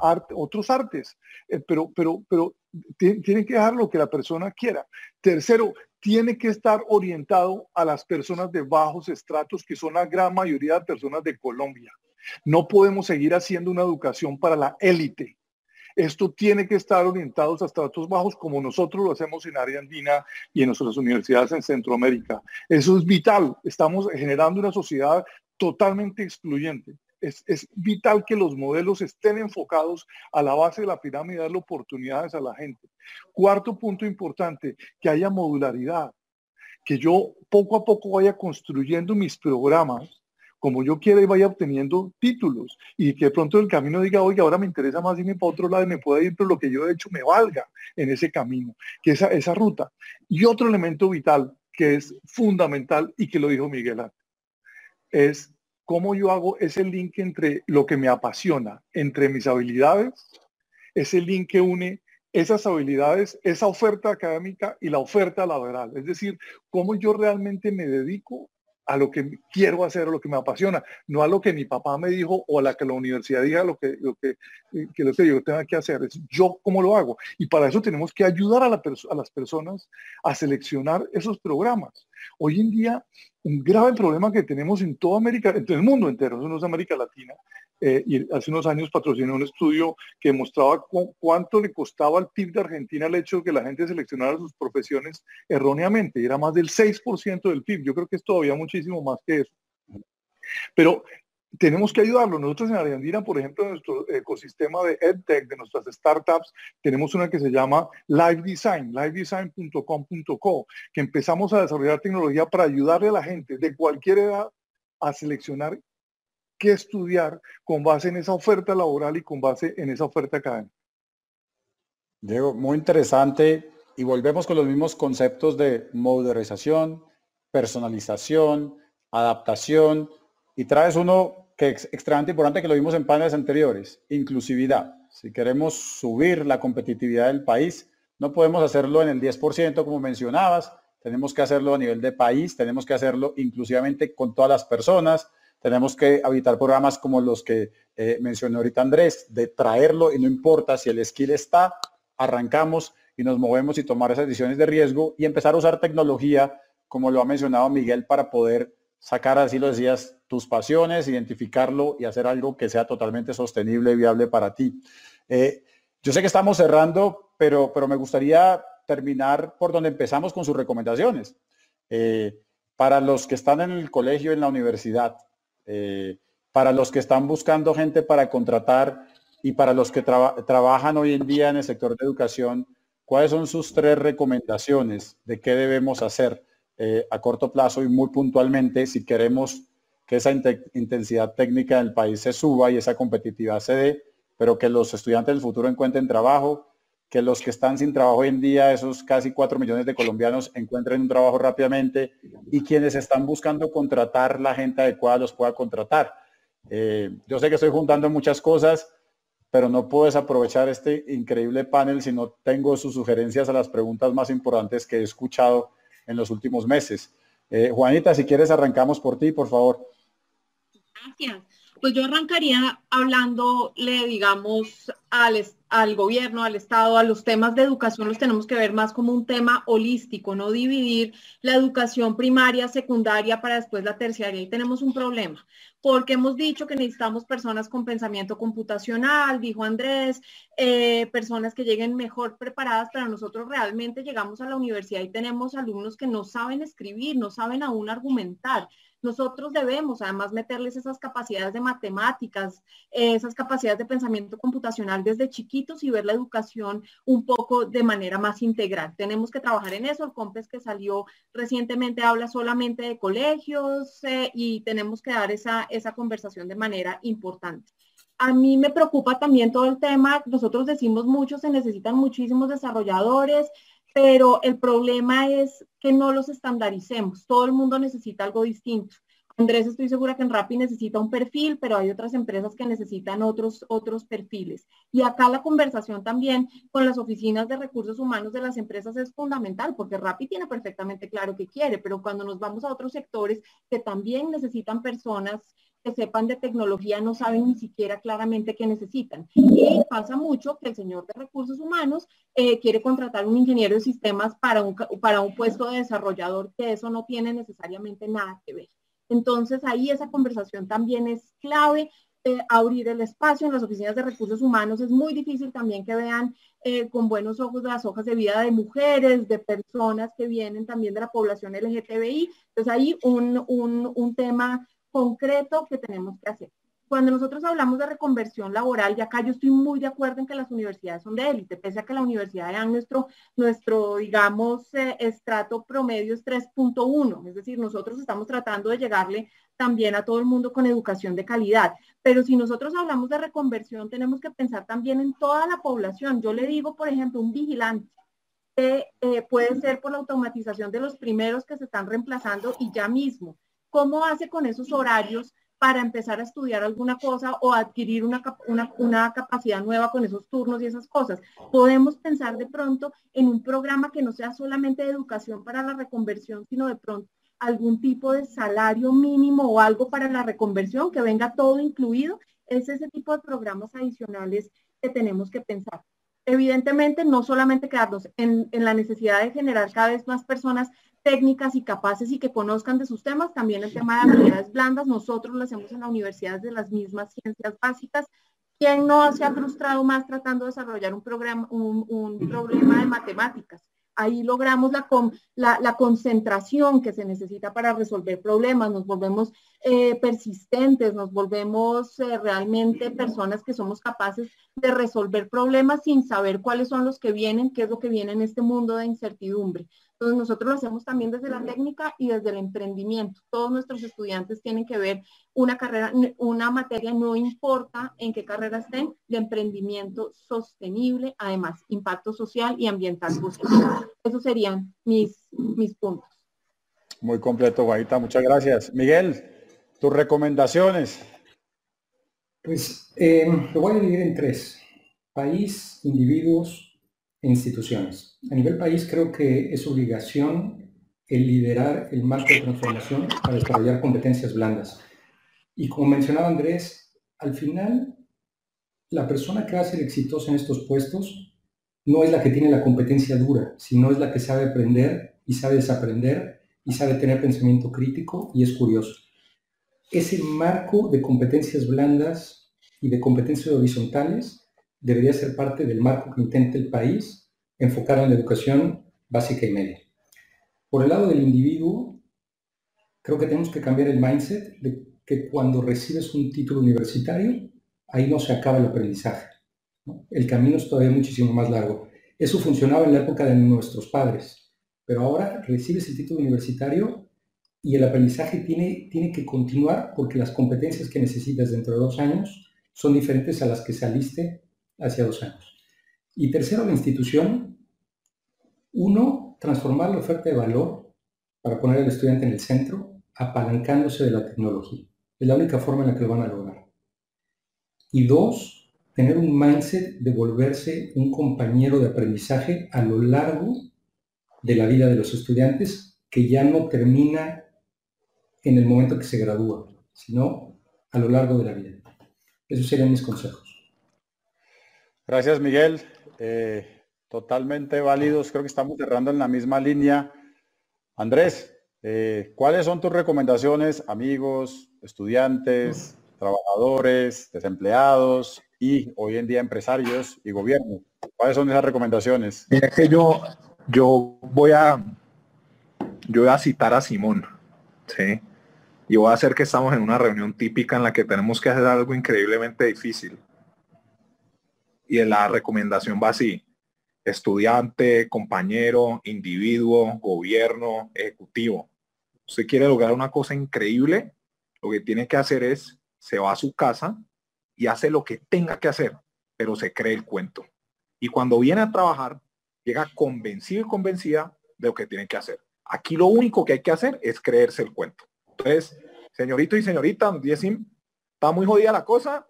arte, otros artes, eh, pero, pero, pero tiene que dejar lo que la persona quiera. Tercero, tiene que estar orientado a las personas de bajos estratos, que son la gran mayoría de personas de Colombia. No podemos seguir haciendo una educación para la élite. Esto tiene que estar orientado a estratos bajos como nosotros lo hacemos en área andina y en nuestras universidades en Centroamérica. Eso es vital. Estamos generando una sociedad totalmente excluyente es, vital que los modelos estén enfocados a la base de la pirámide, darle oportunidades a la gente. Cuarto punto importante, que haya modularidad, que yo poco a poco vaya construyendo mis programas como yo quiera y vaya obteniendo títulos y que de pronto el camino diga, oye, ahora me interesa más irme para otro lado y me pueda ir, pero lo que yo he hecho me valga en ese camino, que esa, esa ruta. Y otro elemento vital que es fundamental y que lo dijo Miguel antes, es cómo yo hago ese link entre lo que me apasiona, entre mis habilidades, ese link que une esas habilidades, esa oferta académica y la oferta laboral. Es decir, cómo yo realmente me dedico a lo que quiero hacer, a lo que me apasiona, no a lo que mi papá me dijo o a la que la universidad diga lo que, lo que, que, lo que yo tenga que hacer, es yo cómo lo hago. Y para eso tenemos que ayudar a, las personas a seleccionar esos programas. Hoy en día, un grave problema que tenemos en toda América, en todo el mundo entero, no es América Latina, eh, y hace unos años patrocinó un estudio que mostraba cuánto le costaba al PIB de Argentina el hecho de que la gente seleccionara sus profesiones erróneamente, era más del 6% del PIB. Yo creo que es todavía muchísimo más que eso. Pero tenemos que ayudarlo. Nosotros en Argentina, por ejemplo, en nuestro ecosistema de EdTech, de nuestras startups, tenemos una que se llama Live Design, livedesign.com.co, que empezamos a desarrollar tecnología para ayudarle a la gente de cualquier edad a seleccionar qué estudiar con base en esa oferta laboral y con base en esa oferta académica. Diego, muy interesante. Y volvemos con los mismos conceptos de modularización, personalización, adaptación. Y traes uno que es extremadamente importante que lo vimos en paneles anteriores, inclusividad. Si queremos subir la competitividad del país, no podemos hacerlo en el 10% como mencionabas, tenemos que hacerlo a nivel de país, tenemos que hacerlo inclusivamente con todas las personas, tenemos que habitar programas como los que eh, mencionó ahorita Andrés, de traerlo y no importa si el skill está, arrancamos y nos movemos y tomar esas decisiones de riesgo y empezar a usar tecnología, como lo ha mencionado Miguel, para poder sacar, así lo decías, tus pasiones, identificarlo y hacer algo que sea totalmente sostenible y viable para ti. Eh, yo sé que estamos cerrando, pero, pero me gustaría terminar por donde empezamos con sus recomendaciones. Eh, para los que están en el colegio, en la universidad, eh, para los que están buscando gente para contratar y para los que trabajan hoy en día en el sector de educación, ¿cuáles son sus tres recomendaciones de qué debemos hacer eh, a corto plazo y muy puntualmente si queremos que esa intensidad técnica del país se suba y esa competitividad se dé, pero que los estudiantes del futuro encuentren trabajo, que los que están sin trabajo hoy en día, esos casi cuatro millones de colombianos, encuentren un trabajo rápidamente y quienes están buscando contratar la gente adecuada los pueda contratar. Eh, yo sé que estoy juntando muchas cosas, pero no puedo desaprovechar este increíble panel si no tengo sus sugerencias a las preguntas más importantes que he escuchado en los últimos meses. Eh, Juanita, si quieres, arrancamos por ti, por favor. Gracias. Pues yo arrancaría hablándole, digamos, al, al gobierno, al Estado, a los temas de educación los tenemos que ver más como un tema holístico, no dividir la educación primaria, secundaria para después la terciaria. Y tenemos un problema, porque hemos dicho que necesitamos personas con pensamiento computacional, dijo Andrés, eh, personas que lleguen mejor preparadas, pero nosotros realmente llegamos a la universidad y tenemos alumnos que no saben escribir, no saben aún argumentar. Nosotros debemos además meterles esas capacidades de matemáticas, esas capacidades de pensamiento computacional desde chiquitos y ver la educación un poco de manera más integral. Tenemos que trabajar en eso. El COMPES que salió recientemente habla solamente de colegios eh, y tenemos que dar esa, esa conversación de manera importante. A mí me preocupa también todo el tema, nosotros decimos mucho, se necesitan muchísimos desarrolladores, pero el problema es que no los estandaricemos. Todo el mundo necesita algo distinto. Andrés, estoy segura que en Rappi necesita un perfil, pero hay otras empresas que necesitan otros, otros perfiles. Y acá la conversación también con las oficinas de recursos humanos de las empresas es fundamental, porque Rappi tiene perfectamente claro qué quiere, pero cuando nos vamos a otros sectores que también necesitan personas que sepan de tecnología no saben ni siquiera claramente qué necesitan. Y pasa mucho que el señor de recursos humanos eh, quiere contratar un ingeniero de sistemas para un, para un puesto de desarrollador, que eso no tiene necesariamente nada que ver. Entonces ahí esa conversación también es clave. Eh, abrir el espacio en las oficinas de recursos humanos es muy difícil también que vean eh, con buenos ojos las hojas de vida de mujeres, de personas que vienen también de la población LGTBI. Entonces ahí un, un, un tema concreto que tenemos que hacer. Cuando nosotros hablamos de reconversión laboral, y acá yo estoy muy de acuerdo en que las universidades son de élite, pese a que la universidad era nuestro, nuestro digamos, eh, estrato promedio es 3.1, es decir, nosotros estamos tratando de llegarle también a todo el mundo con educación de calidad. Pero si nosotros hablamos de reconversión, tenemos que pensar también en toda la población. Yo le digo, por ejemplo, un vigilante que eh, puede ser por la automatización de los primeros que se están reemplazando y ya mismo ¿Cómo hace con esos horarios para empezar a estudiar alguna cosa o adquirir una, una, capacidad nueva con esos turnos y esas cosas? Podemos pensar de pronto en un programa que no sea solamente de educación para la reconversión, sino de pronto algún tipo de salario mínimo o algo para la reconversión, que venga todo incluido. Es ese tipo de programas adicionales que tenemos que pensar. Evidentemente, no solamente quedarnos en, en la necesidad de generar cada vez más personas técnicas y capaces y que conozcan de sus temas. También el tema de habilidades blandas, nosotros lo hacemos en la universidad de las mismas ciencias básicas. ¿Quién no se ha frustrado más tratando de desarrollar un, programa, un, problema de matemáticas? Ahí logramos la, la, la, concentración que se necesita para resolver problemas, nos volvemos eh, persistentes, nos volvemos eh, realmente personas que somos capaces de resolver problemas sin saber cuáles son los que vienen, qué es lo que viene en este mundo de incertidumbre. Entonces nosotros lo hacemos también desde la técnica y desde el emprendimiento. Todos nuestros estudiantes tienen que ver una carrera, una materia, no importa en qué carrera estén, de emprendimiento sostenible, además impacto social y ambiental positivo. Esos serían mis, mis puntos. Muy completo, Guaita. Muchas gracias. Miguel, tus recomendaciones. Pues eh, lo voy a dividir en tres. País, individuos instituciones. A nivel país creo que es obligación el liderar el marco de transformación para desarrollar competencias blandas. Y como mencionaba Andrés, al final la persona que va a ser exitosa en estos puestos no es la que tiene la competencia dura, sino es la que sabe aprender y sabe desaprender y sabe tener pensamiento crítico y es curioso. ese marco de competencias blandas y de competencias horizontales debería ser parte del marco que intenta el país enfocar en la educación básica y media. Por el lado del individuo, creo que tenemos que cambiar el mindset de que cuando recibes un título universitario, ahí no se acaba el aprendizaje. El camino es todavía muchísimo más largo. Eso funcionaba en la época de nuestros padres, pero ahora recibes el título universitario y el aprendizaje tiene, tiene que continuar porque las competencias que necesitas dentro de dos años son diferentes a las que saliste hacia dos años. Y tercero, la institución. Uno, transformar la oferta de valor para poner al estudiante en el centro, apalancándose de la tecnología. Es la única forma en la que lo van a lograr. Y dos, tener un mindset de volverse un compañero de aprendizaje a lo largo de la vida de los estudiantes, que ya no termina en el momento que se gradúa, sino a lo largo de la vida. Esos serían mis consejos. Gracias, Miguel. Eh, totalmente válidos. Creo que estamos cerrando en la misma línea. Andrés, eh, ¿cuáles son tus recomendaciones, amigos, estudiantes, trabajadores, desempleados y hoy en día empresarios y gobierno? ¿Cuáles son esas recomendaciones? Mira que yo, yo voy a yo voy a citar a Simón, ¿sí? Y voy a hacer que estamos en una reunión típica en la que tenemos que hacer algo increíblemente difícil y la recomendación va así. Estudiante, compañero, individuo, gobierno, ejecutivo. Usted quiere lograr una cosa increíble, lo que tiene que hacer es, se va a su casa y hace lo que tenga que hacer, pero se cree el cuento. Y cuando viene a trabajar, llega convencido y convencida de lo que tiene que hacer. Aquí lo único que hay que hacer es creerse el cuento. Entonces, señorito y señorita, está muy jodida la cosa,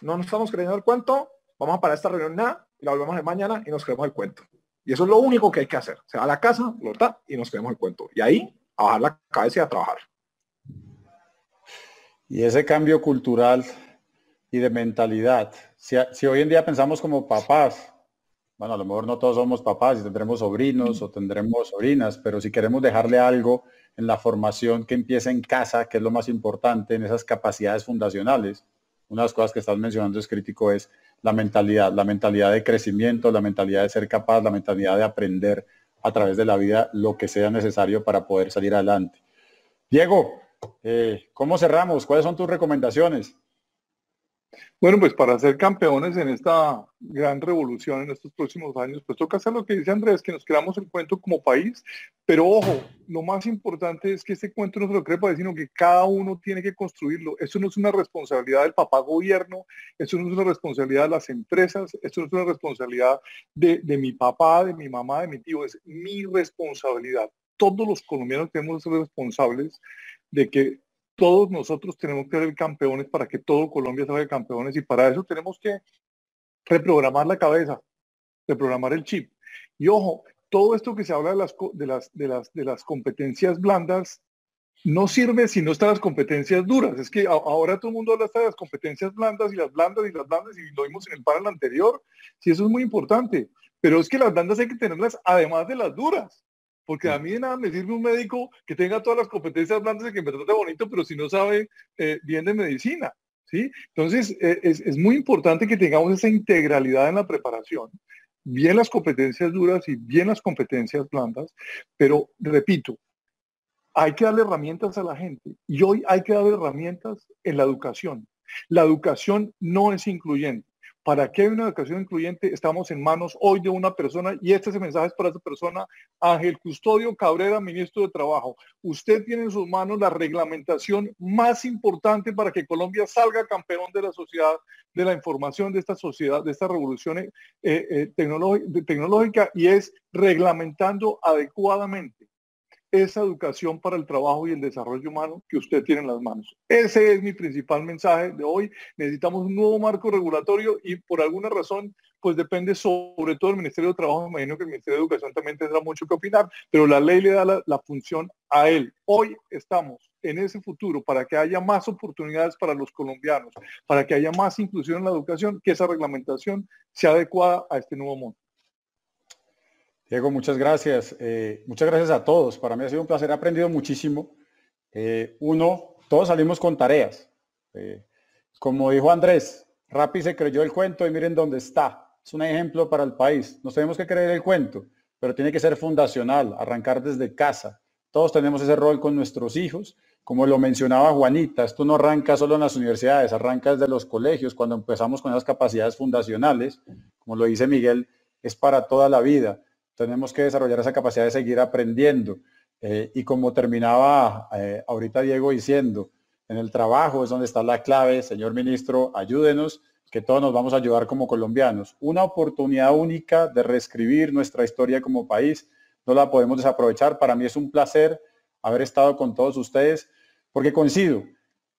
no nos estamos creyendo el cuento, vamos a parar esta reunión nada y la volvemos de mañana y nos creemos el cuento. Y eso es lo único que hay que hacer. Se va a la casa, lo está y nos creemos el cuento. Y ahí a bajar la cabeza y a trabajar. Y ese cambio cultural y de mentalidad, si, si, hoy en día pensamos como papás, bueno, a lo mejor no todos somos papás y tendremos sobrinos o tendremos sobrinas, pero si queremos dejarle algo en la formación que empieza en casa, que es lo más importante, en esas capacidades fundacionales, una de las cosas que estás mencionando es crítico es la mentalidad, la mentalidad de crecimiento, la mentalidad de ser capaz, la mentalidad de aprender a través de la vida lo que sea necesario para poder salir adelante. Diego, eh, ¿cómo cerramos? ¿Cuáles son tus recomendaciones? Bueno, pues para ser campeones en esta gran revolución en estos próximos años, pues toca hacer lo que dice Andrés, que nos creamos el cuento como país, pero ojo, lo más importante es que este cuento no se lo cree sino que cada uno tiene que construirlo. Eso no es una responsabilidad del papá gobierno, eso no es una responsabilidad de las empresas, eso no es una responsabilidad de, de mi papá, de mi mamá, de mi tío, es mi responsabilidad. Todos los colombianos tenemos que ser responsables de que todos nosotros tenemos que ser campeones para que todo Colombia salga campeones y para eso tenemos que reprogramar la cabeza, reprogramar el chip. Y ojo, todo esto que se habla de las, de las, de las, de las competencias blandas no sirve si no están las competencias duras. Es que ahora todo el mundo habla de las competencias blandas y las blandas y las blandas y lo vimos en el panel anterior. Sí, eso es muy importante. Pero es que las blandas hay que tenerlas además de las duras. Porque a mí de nada me sirve un médico que tenga todas las competencias blandas y que me trate bonito, pero si no sabe eh, bien de medicina. ¿sí? Entonces, eh, es, es, muy importante que tengamos esa integralidad en la preparación, bien las competencias duras y bien las competencias blandas, pero repito, hay que darle herramientas a la gente y hoy hay que darle herramientas en la educación. La educación no es incluyente. ¿Para hay una educación incluyente? Estamos en manos hoy de una persona y este es mensaje para esa persona, Ángel Custodio Cabrera, ministro de Trabajo. Usted tiene en sus manos la reglamentación más importante para que Colombia salga campeón de la sociedad, de la información de esta sociedad, de esta revolución eh, eh, tecnológica y es reglamentando adecuadamente esa educación para el trabajo y el desarrollo humano que usted tiene en las manos. Ese es mi principal mensaje de hoy. Necesitamos un nuevo marco regulatorio y por alguna razón, pues depende sobre todo del Ministerio de Trabajo. Me imagino que el Ministerio de Educación también tendrá mucho que opinar, pero la ley le da la, la función a él. Hoy estamos en ese futuro para que haya más oportunidades para los colombianos, para que haya más inclusión en la educación, que esa reglamentación sea adecuada a este nuevo mundo. Diego, muchas gracias. Eh, muchas gracias a todos. Para mí ha sido un placer, he aprendido muchísimo. Eh, uno, todos salimos con tareas. Eh, como dijo Andrés, Rappi se creyó el cuento y miren dónde está. Es un ejemplo para el país. Nos tenemos que creer el cuento, pero tiene que ser fundacional, arrancar desde casa. Todos tenemos ese rol con nuestros hijos. Como lo mencionaba Juanita, esto no arranca solo en las universidades, arranca desde los colegios, cuando empezamos con esas capacidades fundacionales, como lo dice Miguel, es para toda la vida. Tenemos que desarrollar esa capacidad de seguir aprendiendo. Eh, y como terminaba eh, ahorita Diego diciendo, en el trabajo es donde está la clave. Señor ministro, ayúdenos, que todos nos vamos a ayudar como colombianos. Una oportunidad única de reescribir nuestra historia como país. No la podemos desaprovechar. Para mí es un placer haber estado con todos ustedes, porque coincido,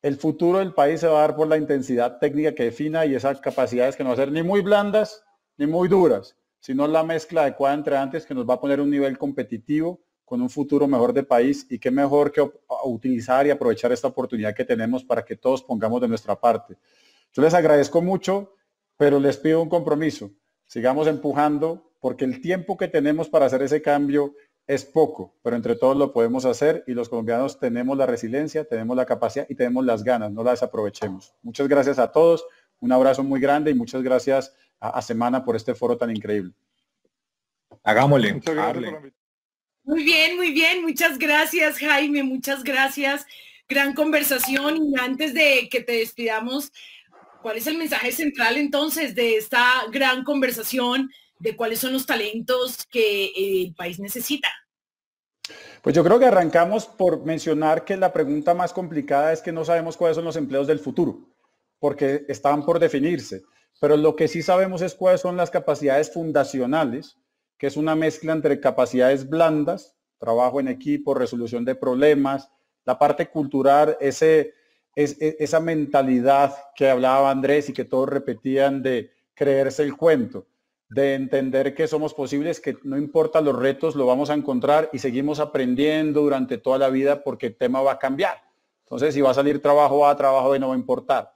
el futuro del país se va a dar por la intensidad técnica que defina y esas capacidades que no van a ser ni muy blandas ni muy duras, sino la mezcla adecuada entre antes que nos va a poner un nivel competitivo con un futuro mejor de país y qué mejor que utilizar y aprovechar esta oportunidad que tenemos para que todos pongamos de nuestra parte. Yo les agradezco mucho, pero les pido un compromiso. Sigamos empujando porque el tiempo que tenemos para hacer ese cambio es poco, pero entre todos lo podemos hacer y los colombianos tenemos la resiliencia, tenemos la capacidad y tenemos las ganas, no las aprovechemos. Muchas gracias a todos, un abrazo muy grande y muchas gracias a, Semana por este foro tan increíble. Hagámosle. Muy bien, muy bien. Muchas gracias, Jaime. Muchas gracias. Gran conversación. Y antes de que te despidamos, ¿cuál es el mensaje central entonces de esta gran conversación? De cuáles son los talentos que eh, el país necesita. Pues yo creo que arrancamos por mencionar que la pregunta más complicada es que no sabemos cuáles son los empleos del futuro, porque están por definirse. Pero lo que sí sabemos es cuáles son las capacidades fundacionales que es una mezcla entre capacidades blandas, trabajo en equipo, resolución de problemas, la parte cultural, ese, es, e, esa mentalidad que hablaba Andrés y que todos repetían de creerse el cuento, de entender que somos posibles, que no importa los retos, lo vamos a encontrar y seguimos aprendiendo durante toda la vida porque el tema va a cambiar. Entonces, si va a salir trabajo A, trabajo B, no va a importar.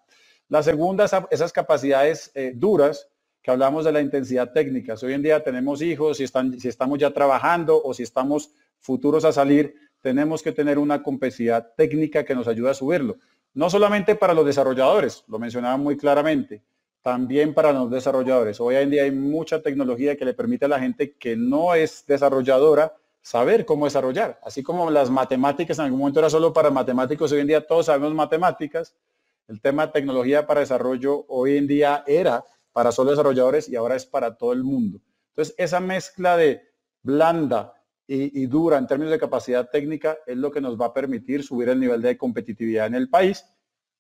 La segunda, esas capacidades eh, duras, que hablamos de la intensidad técnica. Si hoy en día tenemos hijos, si, están, si estamos ya trabajando o si estamos futuros a salir, tenemos que tener una capacidad técnica que nos ayude a subirlo. No solamente para los desarrolladores, lo mencionaba muy claramente, también para los desarrolladores. Hoy en día hay mucha tecnología que le permite a la gente que no es desarrolladora saber cómo desarrollar. Así como las matemáticas en algún momento era solo para matemáticos, hoy en día todos sabemos matemáticas. El tema de tecnología para desarrollo hoy en día era para solo desarrolladores y ahora es para todo el mundo. Entonces, esa mezcla de blanda y, dura en términos de capacidad técnica es lo que nos va a permitir subir el nivel de competitividad en el país.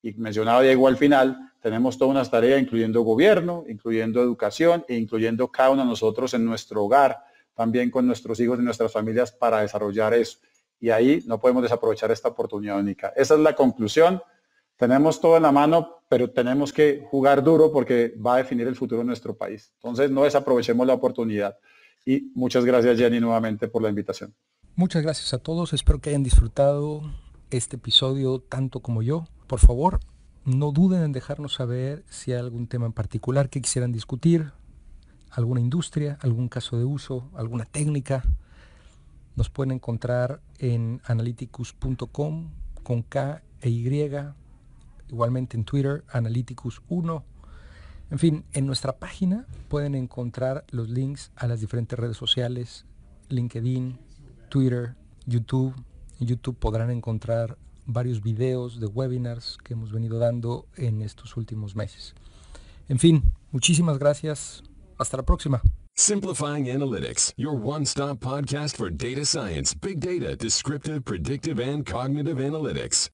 Y mencionaba Diego al final, tenemos toda una tarea incluyendo gobierno, incluyendo educación e incluyendo cada uno de nosotros en nuestro hogar, también con nuestros hijos y nuestras familias para desarrollar eso. Y ahí no podemos desaprovechar esta oportunidad única. Esa es la conclusión tenemos todo en la mano, pero tenemos que jugar duro porque va a definir el futuro de nuestro país. Entonces, no desaprovechemos la oportunidad. Y muchas gracias, Jenny, nuevamente por la invitación. Muchas gracias a todos. Espero que hayan disfrutado este episodio tanto como yo. Por favor, no duden en dejarnos saber si hay algún tema en particular que quisieran discutir, alguna industria, algún caso de uso, alguna técnica. Nos pueden encontrar en analyticus.com con K e Y igualmente en Twitter, Analyticus1. En fin, en nuestra página pueden encontrar los links a las diferentes redes sociales, LinkedIn, Twitter, YouTube. En YouTube podrán encontrar varios videos de webinars que hemos venido dando en estos últimos meses. En fin, muchísimas gracias. Hasta la próxima. Simplifying Analytics, your one-stop podcast for data science, big data, descriptive, predictive, and cognitive analytics.